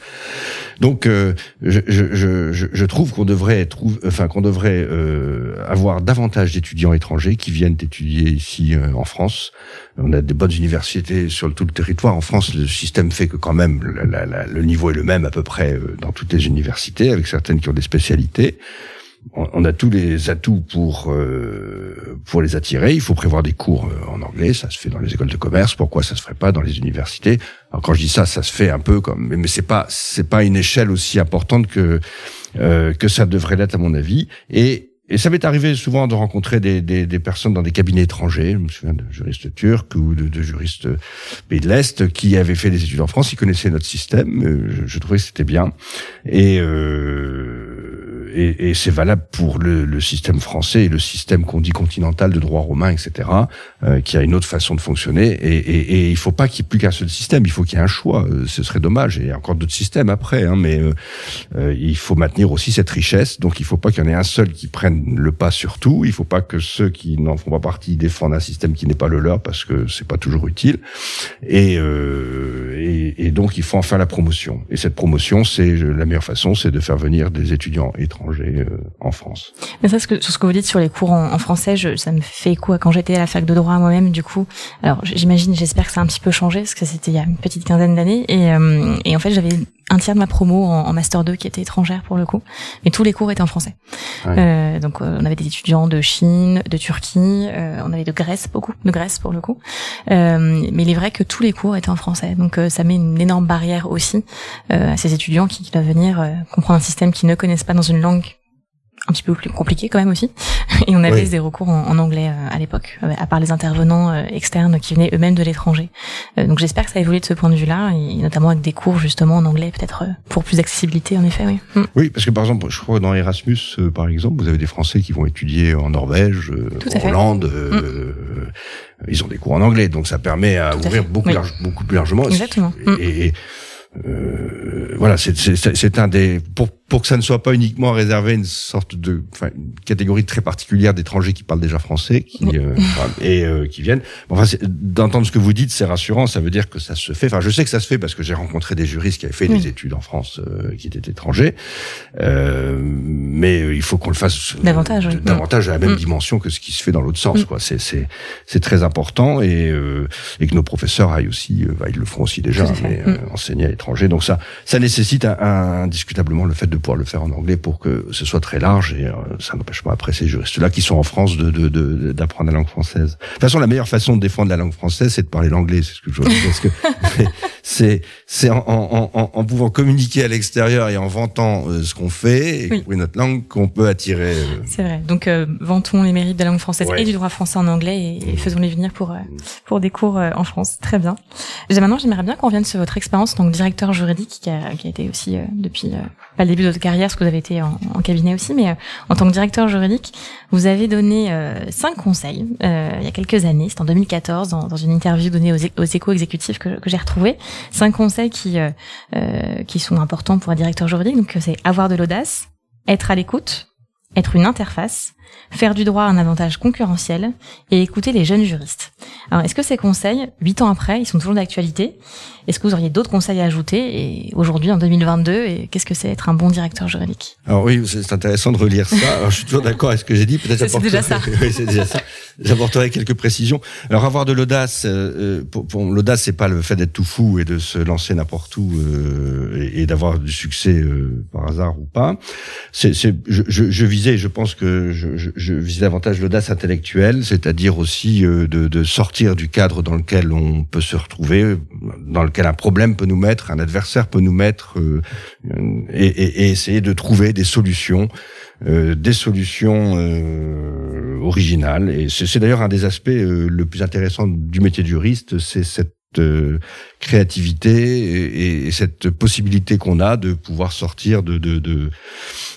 Donc, euh, je, je, je, je, trouve qu'on devrait être, enfin qu'on devrait euh, avoir davantage d'étudiants étrangers qui viennent étudier ici euh, en France. On a des bonnes universités sur tout le territoire. En France, le système fait que quand même le niveau est le même à peu près dans toutes les universités, avec certaines qui ont des spécialités on a tous les atouts pour euh, pour les attirer. Il faut prévoir des cours euh, en anglais, ça se fait dans les écoles de commerce. Pourquoi ça se ferait pas dans les universités? Alors quand je dis ça, ça se fait un peu comme, mais, c'est pas c'est pas une échelle aussi importante que euh, que ça devrait l'être à mon avis. Et et ça m'est arrivé souvent de rencontrer des, des, des, personnes dans des cabinets étrangers, je me souviens de juristes turcs ou de, de juristes pays de l'Est qui avaient fait des études en France, ils connaissaient notre système, je, je trouvais que c'était bien. Et euh, et, et c'est valable pour le, le, système français et le système qu'on dit continental de droit romain, etc., euh, qui a une autre façon de fonctionner. Et, et, et il faut pas qu'il y ait plus qu'un seul système. Il faut qu'il y ait un choix. Euh, ce serait dommage. Et il y a encore d'autres systèmes après, hein, mais euh, euh, il faut maintenir aussi cette richesse. Donc il faut pas qu'il y en ait un seul qui prenne le pas sur tout. Il faut pas que ceux qui n'en font pas partie défendent un système qui n'est pas le leur parce que c'est pas toujours utile. Et, euh, et donc il faut en faire la promotion. Et cette promotion, c'est la meilleure façon, c'est de faire venir des étudiants étrangers l'étranger en France. Mais ça, ce que, sur ce que vous dites sur les cours en, français, je, ça me fait écho à quand j'étais à la fac de droit moi-même. Du coup, alors j'imagine, j'espère que ça a un petit peu changé parce que c'était il y a une petite quinzaine d'années. Et, et en fait, j'avais un tiers de ma promo en, master 2 qui était étrangère pour le coup, mais tous les cours étaient en français. Euh, donc euh, on avait des étudiants de Chine, de Turquie, euh, on avait de Grèce beaucoup, de Grèce pour le coup. Euh, mais il est vrai que tous les cours étaient en français, donc ça met une énorme barrière aussi à ces étudiants qui, qui doivent venir comprendre un système qu'ils ne connaissent pas dans une langue un petit peu plus compliqué quand même aussi. Et on avait des recours en, anglais euh, à l'époque, euh, à part les intervenants euh, externes qui venaient eux-mêmes de l'étranger. donc j'espère que ça a évolué de ce point de vue-là, et notamment avec des cours justement en anglais, peut-être pour plus d'accessibilité en effet. Oui. Mm. oui, parce que par exemple, je crois que dans Erasmus, par exemple, vous avez des Français qui vont étudier en Norvège, en Hollande. Mm. ils ont des cours en anglais, donc ça permet à ouvrir beaucoup, beaucoup plus largement. Exactement. Et, euh, voilà, c'est un des pour pour que ça ne soit pas uniquement réservé à une sorte de enfin, une catégorie très particulière d'étrangers qui parlent déjà français qui euh, et euh, qui viennent. Enfin, d'entendre ce que vous dites, c'est rassurant. Ça veut dire que ça se fait. Enfin, je sais que ça se fait parce que j'ai rencontré des juristes qui avaient fait des études en France qui étaient étrangers. mais il faut qu'on le fasse davantage, davantage à la même mm. dimension que ce qui se fait dans l'autre sens. Mm. Quoi, c'est c'est c'est très important et et que nos professeurs aillent aussi. Bah, ils le font aussi déjà, mais mm. enseigner à donc ça, ça nécessite indiscutablement le fait de pouvoir le faire en anglais pour que ce soit très large. Et euh, ça n'empêche pas après ces juristes-là qui sont en France de d'apprendre de, la langue française. De toute façon, la meilleure façon de défendre la langue française, c'est de parler l'anglais. C'est ce que je veux dire. Parce que c'est c'est en, en, en, pouvant communiquer à l'extérieur et en vantant euh, ce qu'on fait et oui. notre langue qu'on peut attirer. Euh, c'est vrai. Donc vantons les mérites de la langue française et du droit français en anglais et, mmh. faisons-les venir pour pour des cours en France. Très bien. Maintenant, j'aimerais bien qu'on vienne sur votre expérience donc directeur juridique qui a, été aussi euh, depuis euh, le début de votre carrière, parce que vous avez été en, cabinet aussi, mais euh, en tant que directeur juridique, vous avez donné cinq conseils il y a quelques années, c'est en 2014 dans, dans, une interview donnée aux, aux échos exécutifs que, que j'ai retrouvé, cinq conseils qui qui sont importants pour un directeur juridique. Donc c'est avoir de l'audace, être à l'écoute, être une interface, faire du droit un avantage concurrentiel et écouter les jeunes juristes. Alors, est-ce que ces conseils, huit ans après, ils sont toujours d'actualité? Est-ce que vous auriez d'autres conseils à ajouter? Et aujourd'hui, en 2022, et qu'est-ce que c'est être un bon directeur juridique? Alors oui, c'est intéressant de relire ça. Alors, je suis toujours d'accord avec ce que j'ai dit. Peut-être c'est déjà ça. oui, c'est déjà ça. J'apporterai quelques précisions. Alors, avoir de l'audace, euh, pour, pour l'audace, c'est pas le fait d'être tout fou et de se lancer n'importe où euh, et, d'avoir du succès euh, par hasard ou pas. C'est, je, je, je visais, je pense que je, je, je visais davantage l'audace intellectuelle, c'est-à-dire aussi euh, de, de, sortir du cadre dans lequel on peut se retrouver, dans lequel un problème peut nous mettre, un adversaire peut nous mettre, euh, et, et, et, essayer de trouver des solutions, euh, des solutions euh, originales. Et c'est d'ailleurs un des aspects le plus intéressant du métier juriste, c'est cette créativité et, cette possibilité qu'on a de pouvoir sortir de de, de,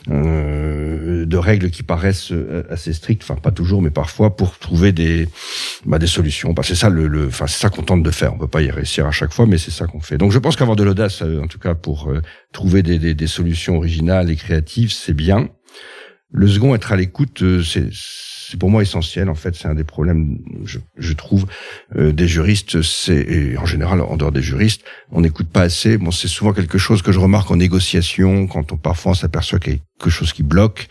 euh, de règles qui paraissent euh, assez strictes, enfin pas toujours, mais parfois pour trouver des bah, des solutions. Bah, c'est ça le, enfin c'est ça qu'on tente de faire. On peut pas y réussir à chaque fois, mais c'est ça qu'on fait. Donc je pense qu'avoir de l'audace, euh, en tout cas pour trouver des, des, des solutions originales et créatives, c'est bien. Le second, être à l'écoute, c'est c'est pour moi essentiel. En fait, c'est un des problèmes, je, je trouve, euh, des juristes. C'est en général en dehors des juristes, on n'écoute pas assez. Bon, c'est souvent quelque chose que je remarque en négociation quand on parfois on s'aperçoit qu'il y a quelque chose qui bloque.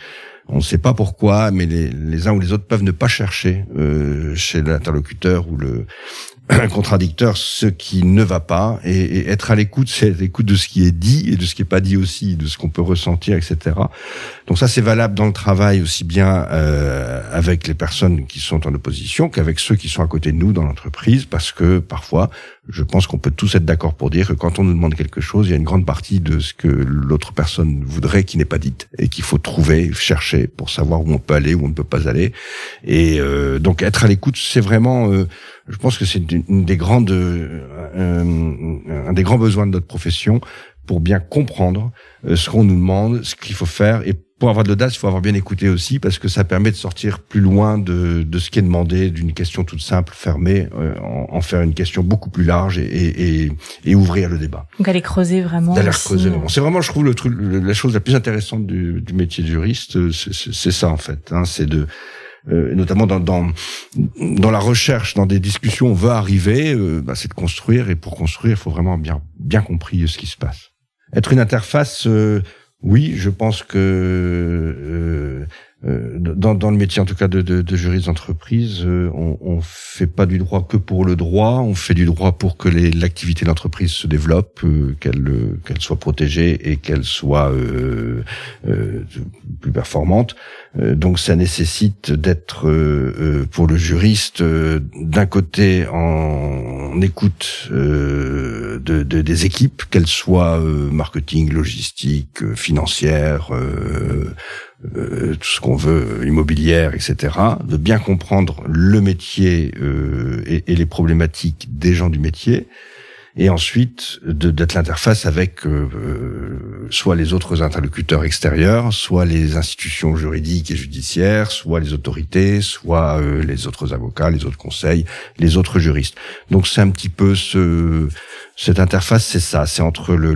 On ne sait pas pourquoi, mais les, les, uns ou les autres peuvent ne pas chercher euh, chez l'interlocuteur ou le contradicteur ce qui ne va pas et, être à l'écoute, c'est l'écoute de ce qui est dit et de ce qui est pas dit aussi, de ce qu'on peut ressentir, etc. Donc ça, c'est valable dans le travail aussi bien euh, avec les personnes qui sont en opposition qu'avec ceux qui sont à côté de nous dans l'entreprise, parce que parfois, je pense qu'on peut tous être d'accord pour dire que quand on nous demande quelque chose, il y a une grande partie de ce que l'autre personne voudrait qui n'est pas dite et qu'il faut trouver, chercher pour savoir où on peut aller, où on ne peut pas aller. Et euh, donc être à l'écoute, c'est vraiment euh, je pense que c'est une des grandes, euh, un des grands besoins de notre profession pour bien comprendre euh, ce qu'on nous demande, ce qu'il faut faire. Et pour avoir de l'audace, il faut avoir bien écouté aussi, parce que ça permet de sortir plus loin de, de ce qui est demandé, d'une question toute simple, fermée, euh, en, faire une question beaucoup plus large et, et, et, ouvrir le débat. Donc aller creuser vraiment. D'aller creuser vraiment. C'est vraiment, je trouve, le truc, la chose la plus intéressante du, du métier de juriste, c'est ça en fait. Hein, c'est de euh, notamment dans, dans, dans la recherche, dans des discussions, on veut arriver, euh, bah, c'est de construire. Et pour construire, il faut vraiment bien bien compris ce qui se passe. Être une interface, euh, Oui, je pense que euh, dans, dans, le métier en tout cas de, de, de juriste d'entreprise, euh, on, on fait pas du droit que pour le droit, on fait du droit pour que l'activité d'entreprise se développe, euh, qu'elle qu'elle soit protégée et qu'elle soit plus performante. donc ça nécessite d'être pour le juriste d'un côté en, écoute de, de, des équipes, qu'elles soient marketing, logistique, financière euh, tout ce qu'on veut, immobilière, etc., de bien comprendre le métier euh, et, et, les problématiques des gens du métier, et ensuite d'être l'interface avec euh, soit les autres interlocuteurs extérieurs, soit les institutions juridiques et judiciaires, soit les autorités, soit les autres avocats, les autres conseils, les autres juristes. Donc c'est un petit peu ce cette interface, c'est ça, c'est entre le,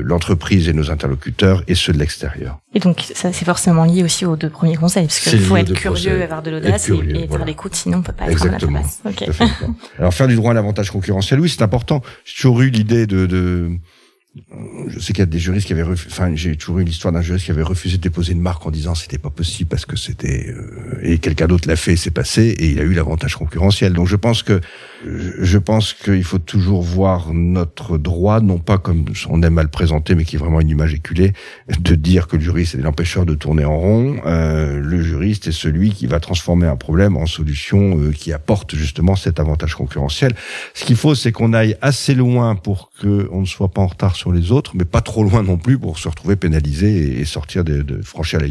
l'entreprise et nos interlocuteurs et ceux de l'extérieur. Et donc, ça, c'est forcément lié aussi aux deux premiers conseils, parce qu'il faut être curieux, avoir de l'audace et, et être à l'écoute, sinon on peut pas Exactement. être en Okay. Alors, faire du droit à l'avantage concurrentiel, oui, c'est important. J'ai toujours eu l'idée de, de je sais qu'il y a des juristes qui avaient refusé, enfin j'ai toujours eu l'histoire d'un juriste qui avait refusé de déposer une marque en disant c'était pas possible parce que c'était euh, et quelqu'un d'autre l'a fait, c'est passé et il a eu l'avantage concurrentiel. Donc je pense que je pense qu'il faut toujours voir notre droit non pas comme on aime le présenter mais qui est vraiment une image éculée de dire que le juriste est l'empêcheur de tourner en rond. Euh, le juriste est celui qui va transformer un problème en solution euh, qui apporte justement cet avantage concurrentiel. Ce qu'il faut c'est qu'on aille assez loin pour que on ne soit pas en retard sur les autres, mais pas trop loin non plus pour se retrouver pénalisé et, sortir de, de, franchir la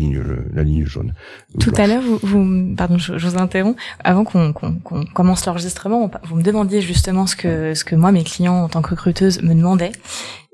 ligne jaune. Tout à l'heure, vous, pardon, je, vous interromps. Avant qu'on commence l'enregistrement, vous me demandiez justement ce que ce que moi mes clients en tant que recruteuse me demandaient.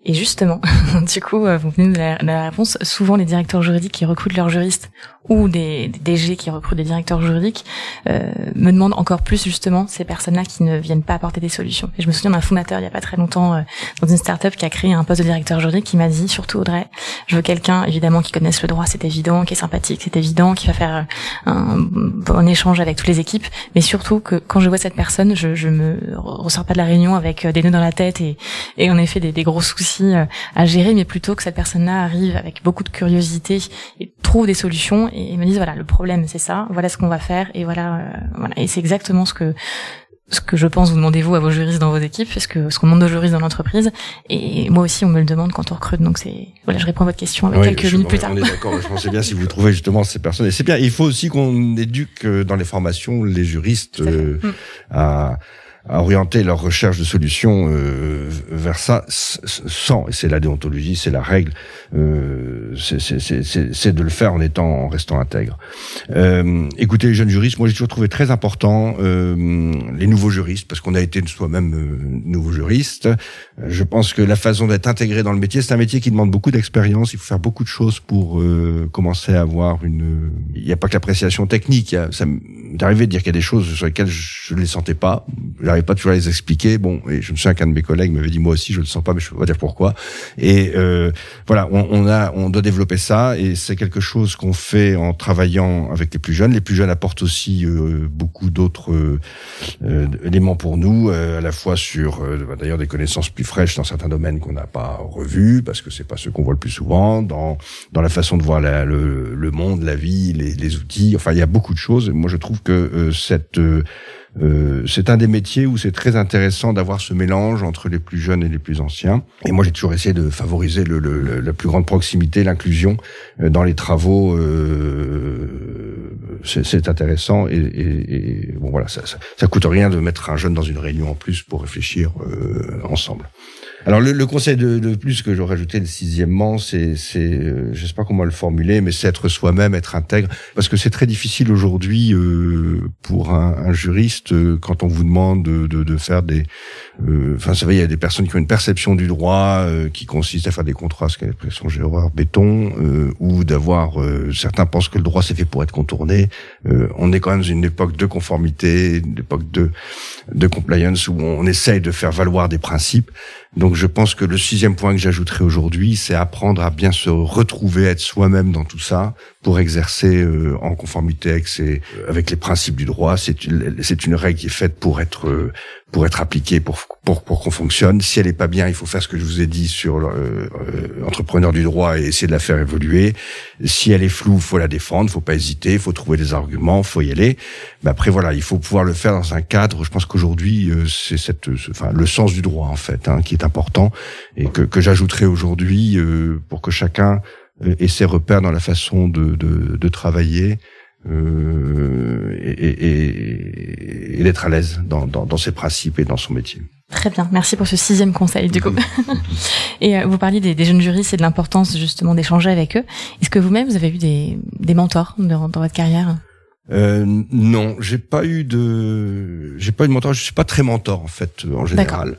Et justement, du coup, euh, vous venez de la, la, réponse. Souvent, les directeurs juridiques qui recrutent leurs juristes ou des, des DG qui recrutent des directeurs juridiques euh, me demandent encore plus justement ces personnes-là qui ne viennent pas apporter des solutions. Et je me souviens d'un fondateur il y a pas très longtemps euh, dans une start-up qui a créé un poste de directeur juridique qui m'a dit surtout Audrey, je veux quelqu'un évidemment qui connaisse le droit, c'est évident, qui est sympathique, c'est évident, qui va faire euh, un bon échange avec toutes les équipes, mais surtout que quand je vois cette personne, je, je me ressors pas de la réunion avec des nœuds dans la tête et, et en effet des, des gros soucis à gérer, mais plutôt que cette personne-là arrive avec beaucoup de curiosité et trouve des solutions et ils me disent voilà le problème c'est ça, voilà ce qu'on va faire et voilà euh, voilà et c'est exactement ce que ce que je pense vous demandez vous à vos juristes dans vos équipes, parce que ce qu'on demande aux juristes dans l'entreprise, et moi aussi on me le demande quand on recrute, donc c'est voilà, je réponds à votre question avec quelques minutes plus tard. On est d'accord, je pensais bien si vous trouvez justement ces personnes, et c'est bien. Il faut aussi qu'on éduque euh, dans les formations les juristes euh, à à orienter leur recherche de solutions euh, vers ça sans, et c'est la déontologie, c'est la règle, euh, c'est de le faire en étant, en restant intègre. Euh, écoutez les jeunes juristes, moi j'ai toujours trouvé très important euh, les nouveaux juristes, parce qu'on a été soi-même euh, nouveaux juristes. Je pense que la façon d'être intégré dans le métier, c'est un métier qui demande beaucoup d'expérience, il faut faire beaucoup de choses pour euh, commencer à avoir une... Il n'y a pas que l'appréciation technique, a, ça m'est arrivé de dire qu'il y a des choses sur lesquelles je ne les sentais pas pas toujours à les expliquer. Bon, et je me souviens qu'un de mes collègues m'avait dit moi aussi je le sens pas, mais je peux pas dire pourquoi. Et euh, voilà, on, on, a, on doit développer ça, et c'est quelque chose qu'on fait en travaillant avec les plus jeunes. Les plus jeunes apportent aussi euh, beaucoup d'autres euh, éléments pour nous, à la fois sur d'ailleurs des connaissances plus fraîches dans certains domaines qu'on n'a pas revus parce que c'est pas ceux qu'on voit le plus souvent, dans dans la façon de voir le, le, monde, la vie, les, les outils. Enfin, il y a beaucoup de choses. Moi, je trouve que cette euh, c'est un des métiers où c'est très intéressant d'avoir ce mélange entre les plus jeunes et les plus anciens. Et moi, j'ai toujours essayé de favoriser le, le, la plus grande proximité, l'inclusion euh, dans les travaux. Euh, c'est intéressant et, et, et, bon voilà, ça, ça, ça, coûte rien de mettre un jeune dans une réunion en plus pour réfléchir euh, ensemble. Alors le, le conseil de, de, plus que j'aurais ajouté le sixièmement, c'est, c'est, euh, je sais pas comment le formuler, mais c'est être soi-même, être intègre, parce que c'est très difficile aujourd'hui euh, pour un, un juriste euh, quand on vous demande de, de, de faire des, euh, enfin, ça va, il y a des personnes qui ont une perception du droit euh, qui consiste à faire des contrats, ce qu'est l'expression j'ai horreur béton, ou d'avoir, certains pensent que le droit c'est fait pour être contourné. on est quand même dans une époque de conformité, une époque de de compliance où on essaye de faire valoir des principes. Donc je pense que le sixième point que j'ajouterai aujourd'hui, c'est apprendre à bien se retrouver, être soi-même dans tout ça, pour exercer euh, en conformité avec, avec les principes du droit. C'est une, une règle qui est faite pour être euh, pour être appliquée, pour pour, pour qu'on fonctionne. Si elle est pas bien, il faut faire ce que je vous ai dit sur l'entrepreneur du droit et essayer de la faire évoluer. Si elle est floue, faut la défendre, faut pas hésiter, faut trouver des arguments, faut y aller. Mais après voilà, il faut pouvoir le faire dans un cadre. Je pense qu'aujourd'hui, c'est cette, enfin, le sens du droit en fait, hein, qui est important et que que j'ajouterai aujourd'hui pour que chacun euh, et ses repères dans la façon de, de, de travailler euh, et, et, et d'être à l'aise dans, dans, dans, ses principes et dans son métier. Très bien, merci pour ce sixième conseil du coup. et euh, vous parliez des, des, jeunes juristes et de l'importance justement d'échanger avec eux. Est-ce que vous-même vous avez eu des, des mentors dans, dans votre carrière? Euh, non, j'ai pas eu de, j'ai pas eu de mentor. Je suis pas très mentor en fait en général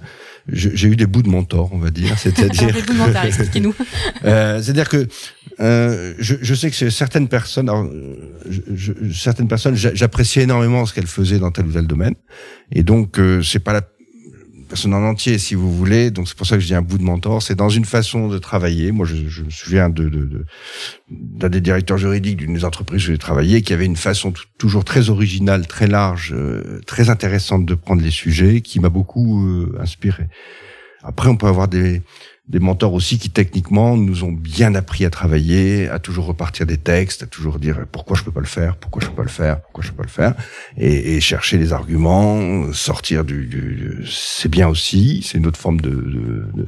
j'ai eu des bouts de mentor, on va dire. C'est-à-dire, des bouts de mentor, expliquez-nous. euh, c'est-à-dire que euh, je, je, sais que certaines personnes, alors, je, certaines personnes, j'appréciais énormément ce qu'elles faisaient dans tel ou tel domaine, et donc euh, c'est pas la personne en entier, si vous voulez. Donc c'est pour ça que je dis un bout de mentor. C'est dans une façon de travailler. Moi, je, je me souviens de, de, d'un des directeurs juridiques d'une entreprise où j'ai travaillé, qui avait une façon toujours très originale, très large, euh, très intéressante de prendre les sujets, qui m'a beaucoup euh, inspiré. Après, on peut avoir des des mentors aussi qui techniquement nous ont bien appris à travailler, à toujours repartir des textes, à toujours dire pourquoi je peux pas le faire, pourquoi je peux pas le faire, pourquoi je peux pas le faire, et, et chercher les arguments, sortir du, du c'est bien aussi, c'est une autre forme de, de, de...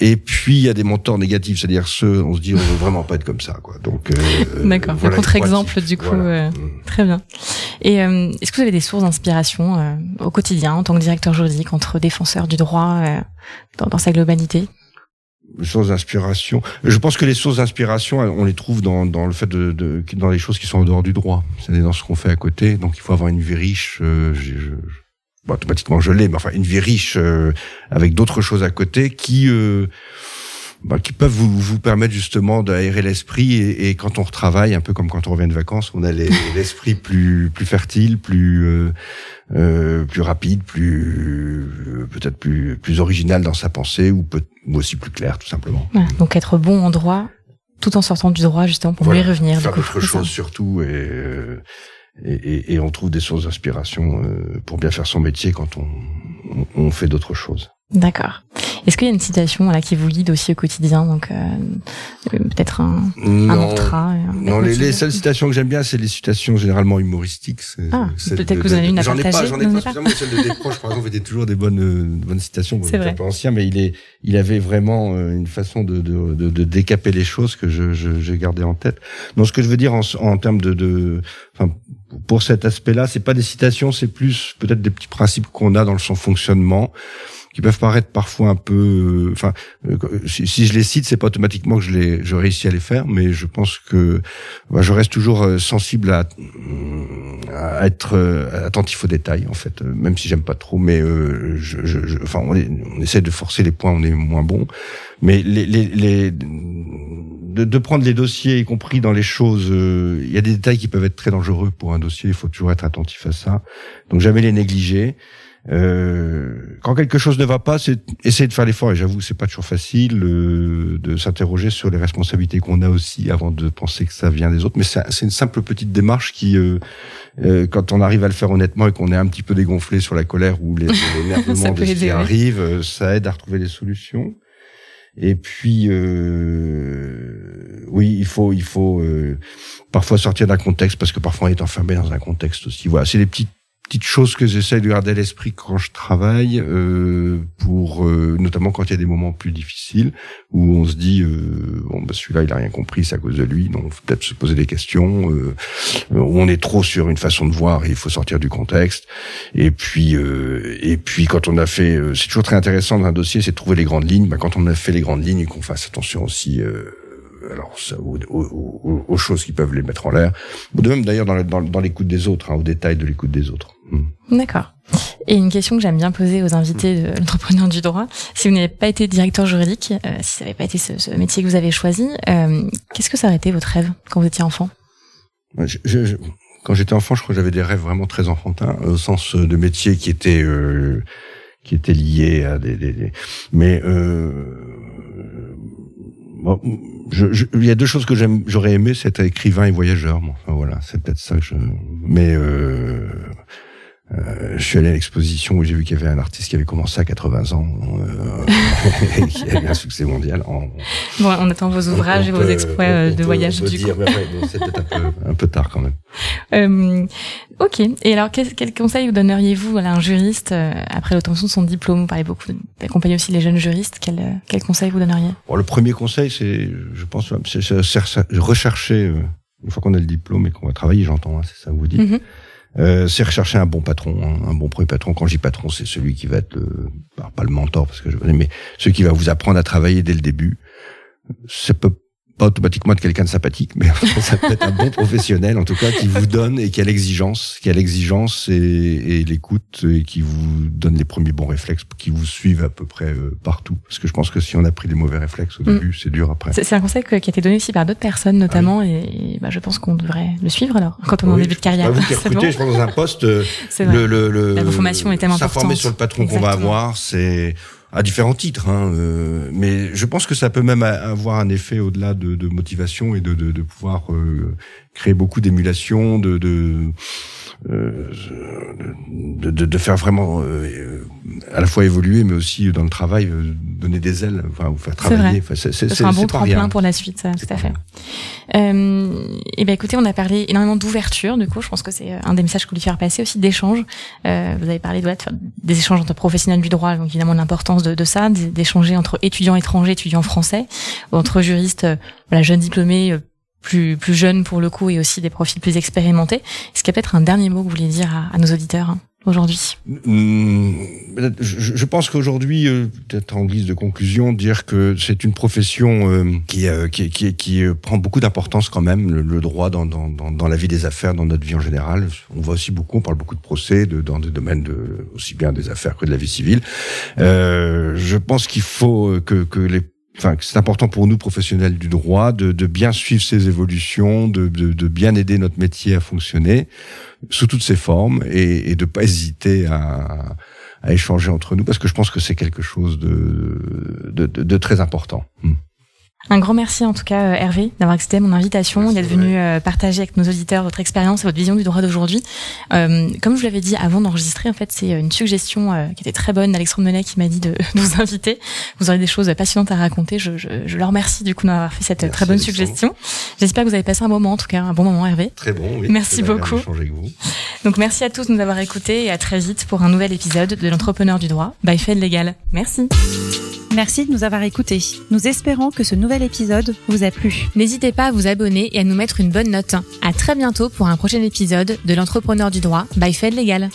Et puis il y a des mentors négatifs, c'est-à-dire ceux, on se dit on veut vraiment pas être comme ça, quoi. Donc euh, d'accord, voilà, contre-exemple du coup, euh, mm. très bien. Et euh, est-ce que vous avez des sources d'inspiration euh, au quotidien en tant que directeur juridique entre défenseurs du droit euh, dans, dans sa globalité? Sources d'inspiration. Je pense que les sources d'inspiration, on les trouve dans, dans le fait de, de, dans les choses qui sont en dehors du droit. C'est dans ce qu'on fait à côté. Donc il faut avoir une vie riche. Euh, je, je, bon, automatiquement je l'ai, mais enfin une vie riche euh, avec d'autres choses à côté qui euh, bah, qui peuvent vous, vous permettre justement d'aérer l'esprit et, et, quand on retravaille, un peu comme quand on revient de vacances, on a l'esprit plus plus fertile, plus euh, euh, plus rapide, plus euh, peut-être plus plus original dans sa pensée ou, peut, ou aussi plus clair tout simplement. donc être bon en droit tout en sortant du droit justement pour mieux revenir. Faire d'autres choses surtout et, euh, et, et, et, on trouve des sources d'inspiration euh, pour bien faire son métier quand on, on, on fait d'autres choses. D'accord. Est-ce qu'il y a une citation là qui vous guide aussi au quotidien, donc euh, peut-être un, un mantra Non, les, les, seules citations que j'aime bien, c'est les citations généralement humoristiques. Ah, peut-être que vous en avez une à J'en ai pas, j'en ai pas. Celle de Desproges, par exemple, était toujours des bonnes, euh, bonnes citations. C'est vrai. un peu ancien, mais il est, il avait vraiment euh, une façon de, de, de, de décaper les choses que je, je, j'ai gardé en tête. Non, ce que je veux dire en, en termes de, de, enfin, pour cet aspect-là, c'est pas des citations, c'est plus peut-être des petits principes qu'on a dans son fonctionnement qui peuvent paraître parfois un peu, enfin, euh, si, si, je les cite, c'est pas automatiquement que je les, je réussis à les faire, mais je pense que bah, je reste toujours euh, sensible à, à être euh, attentif aux détails, en fait, même si j'aime pas trop, mais je, je, enfin, on, on, essaie de forcer les points, on est moins bon, mais les, les, les de, de, prendre les dossiers, y compris dans les choses, il y a des détails qui peuvent être très dangereux pour un dossier, il faut toujours être attentif à ça, donc jamais les négliger. Euh, quand quelque chose ne va pas, c'est essayer de faire l'effort. Et j'avoue, c'est pas toujours facile euh, de s'interroger sur les responsabilités qu'on a aussi avant de penser que ça vient des autres. Mais c'est une simple petite démarche qui, euh, euh, quand on arrive à le faire honnêtement et qu'on est un petit peu dégonflé sur la colère ou l'énervement de ce qui arrive, euh, ça aide à retrouver des solutions. Et puis, oui, il faut, il faut parfois sortir d'un contexte parce que parfois on est enfermé dans un contexte aussi. Voilà, c'est des petites petite chose que j'essaie de garder à l'esprit quand je travaille, euh, pour euh, notamment quand il y a des moments plus difficiles où on se dit euh, bon bah celui-là il a rien compris, c'est à cause de lui, donc peut-être se poser des questions. Euh, où on est trop sur une façon de voir et il faut sortir du contexte. Et puis euh, et puis quand on a fait, euh, c'est toujours très intéressant dans un dossier, c'est trouver les grandes lignes. Bah, quand on a fait les grandes lignes, qu'on fasse attention aussi alors ça, aux, aux, aux, choses qui peuvent les mettre en l'air. De même d'ailleurs dans l'écoute des autres, hein, au détail de l'écoute des autres. Hmm. D'accord. Et une question que j'aime bien poser aux invités de l'entrepreneur du droit, si vous n'avez pas été directeur juridique, euh, si ça n'avait pas été ce, ce, métier que vous avez choisi, euh, qu'est-ce que ça aurait été votre rêve quand vous étiez enfant? Je, je, Quand j'étais enfant, je crois que j'avais des rêves vraiment très enfantins, au sens de métier qui étaient euh, qui étaient liés à des, des, des... mais euh, il y a deux choses que j'aime, j'aurais aimé, c'est être écrivain et voyageur. enfin, voilà, c'est peut-être ça que je. Mais euh, euh, je suis allé à l'exposition où j'ai vu qu'il y avait un artiste qui avait commencé à 80 ans euh, et qui avait un succès mondial. En... Bon, on attend vos ouvrages et vos exploits euh, de voyage du coup. c'est peut-être un peu, un peu tard quand même. Euh, ok. Et alors, quel, quel conseil vous donneriez-vous à un juriste euh, après l'obtention de son diplôme? Vous parlez beaucoup d'accompagner aussi les jeunes juristes. Quel, quel conseil vous donneriez? Bon, Le premier conseil, c'est, je pense, c'est rechercher une fois qu'on a le diplôme et qu'on va travailler, j'entends, hein, c'est ça que vous dites. Mm-hmm. Euh, c'est rechercher un bon patron, hein, un bon premier patron. Quand je dis patron, c'est celui qui va être le, pas le mentor parce que je mais celui qui va vous apprendre à travailler dès le début. Ça peut pas automatiquement être quelqu'un de sympathique, mais ça peut être un bon professionnel, en tout cas, qui vous donne et qui a l'exigence, qui a l'exigence et, et l'écoute et qui vous donne les premiers bons réflexes, qui vous suivent à peu près euh, partout. Parce que je pense que si on a pris des mauvais réflexes au mm. début, c'est dur après. C'est un conseil qui a été donné aussi par d'autres personnes, notamment, ah et, bah, je pense qu'on devrait le suivre alors, quand on est en début de carrière. Vous qui recrutez, je pense, dans un poste, euh, le, le, le, la formation est tellement importante. S'informer sur le patron qu'on va avoir, c'est à différents titres, hein, euh, mais je pense que ça peut même avoir un effet au-delà de, motivation et de pouvoir euh, créer beaucoup d'émulation, de, de euh, de, de, de, faire vraiment euh, à la fois évoluer, mais aussi dans le travail euh, donner des ailes, enfin vous faire travailler. C'est c'est un bon tremplin pour la suite, ça, tout à fait. Euh, et ben écoutez, on a parlé énormément d'ouverture, du coup, je pense que c'est un des messages que vous voulez faire passer aussi d'échange. Euh, vous avez parlé de, de faire des échanges entre professionnels du droit, donc évidemment l'importance de, de, ça, d'échanger entre étudiants étrangers, étudiants français, ou entre juristes, voilà, jeunes diplômés plus, plus jeunes pour le coup et aussi des profils plus expérimentés. Est-ce qu'il y a peut-être un dernier mot que vous voulez dire à, nos auditeurs hein, aujourd'hui? Mmh, je, pense qu'aujourd'hui, euh, peut-être en guise de conclusion, dire que c'est une profession euh, qui, euh, qui, qui, qui, prend beaucoup d'importance quand même, le, droit dans, dans, dans, la vie des affaires, dans notre vie en général. On voit aussi beaucoup, on parle beaucoup de procès de, dans des domaines de, aussi bien des affaires que de la vie civile. je pense qu'il faut que, que les enfin, c'est important pour nous professionnels du droit de, de bien suivre ces évolutions, de, de, de, bien aider notre métier à fonctionner sous toutes ses formes et, et de pas hésiter à, à, échanger entre nous parce que je pense que c'est quelque chose de, de, de très important. Hmm. Un grand merci en tout cas euh, Hervé d'avoir accepté mon invitation, d'être venu euh, partager avec nos auditeurs votre expérience et votre vision du droit d'aujourd'hui. Euh, comme je vous l'avais dit avant d'enregistrer, en fait c'est une suggestion qui était très bonne d'Alexandre Menet qui m'a dit de, vous inviter. Vous aurez des choses passionnantes à raconter. Je, je, je leur remercie du coup d'avoir fait cette très bonne suggestion. J'espère que vous avez passé un moment en tout cas, un bon moment Hervé. Très bon, oui. Merci beaucoup. Donc merci à tous de nous avoir écoutés et à très vite pour un nouvel épisode de l'entrepreneur du droit by Fed Legal. Merci. Merci de nous avoir écoutés. Nous espérons que ce nouvel épisode vous a plu. N'hésitez pas à vous abonner et à nous mettre une bonne note. À très bientôt pour un prochain épisode de l'entrepreneur du droit by Fed Legal.